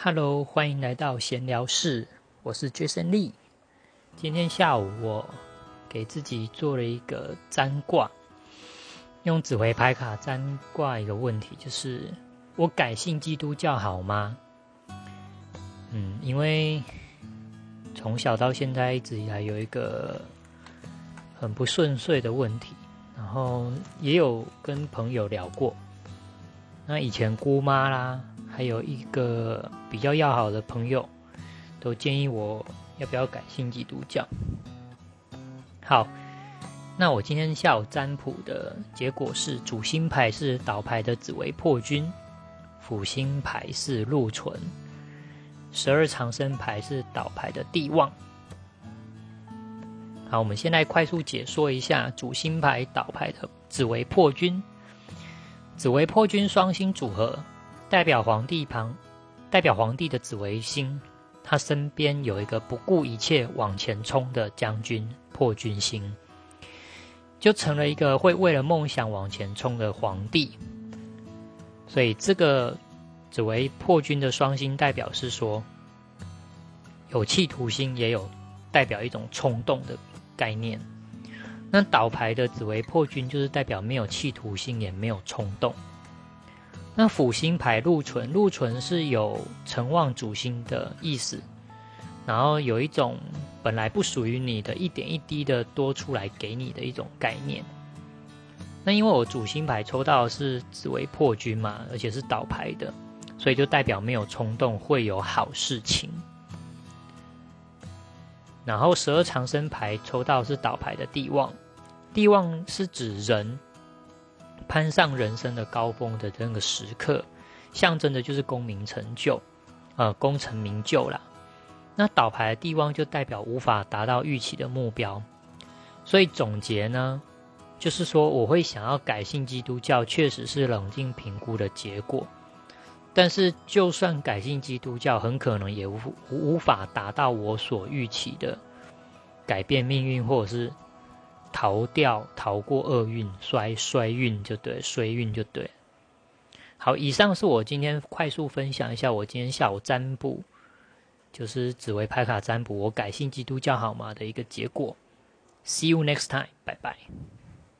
Hello，欢迎来到闲聊室，我是 Jason Lee。今天下午我给自己做了一个占卦，用紫微牌卡占卦一个问题，就是我改信基督教好吗？嗯，因为从小到现在一直以来有一个很不顺遂的问题，然后也有跟朋友聊过。那以前姑妈啦。还有一个比较要好的朋友，都建议我要不要改信基督教。好，那我今天下午占卜的结果是：主星牌是倒牌的紫薇破军，辅星牌是禄存，十二长生牌是倒牌的地旺。好，我们现在快速解说一下主星牌倒牌的紫薇破军，紫薇破军双星组合。代表皇帝旁，代表皇帝的紫微星，他身边有一个不顾一切往前冲的将军破军星，就成了一个会为了梦想往前冲的皇帝。所以这个紫微破军的双星代表是说，有企图心，也有代表一种冲动的概念。那倒牌的紫微破军就是代表没有企图心，也没有冲动。那辅星牌禄存，禄存是有成旺主星的意思，然后有一种本来不属于你的一点一滴的多出来给你的一种概念。那因为我主星牌抽到是紫薇破军嘛，而且是倒牌的，所以就代表没有冲动，会有好事情。然后十二长生牌抽到是倒牌的地旺，地旺是指人。攀上人生的高峰的这个时刻，象征的就是功名成就，呃，功成名就啦。那倒牌的地方就代表无法达到预期的目标，所以总结呢，就是说我会想要改信基督教，确实是冷静评估的结果。但是就算改信基督教，很可能也无无法达到我所预期的改变命运，或者是。逃掉，逃过厄运，衰衰运就对，衰运就对。好，以上是我今天快速分享一下我今天下午占卜，就是紫薇牌卡占卜，我改信基督教好吗的一个结果。See you next time，拜拜。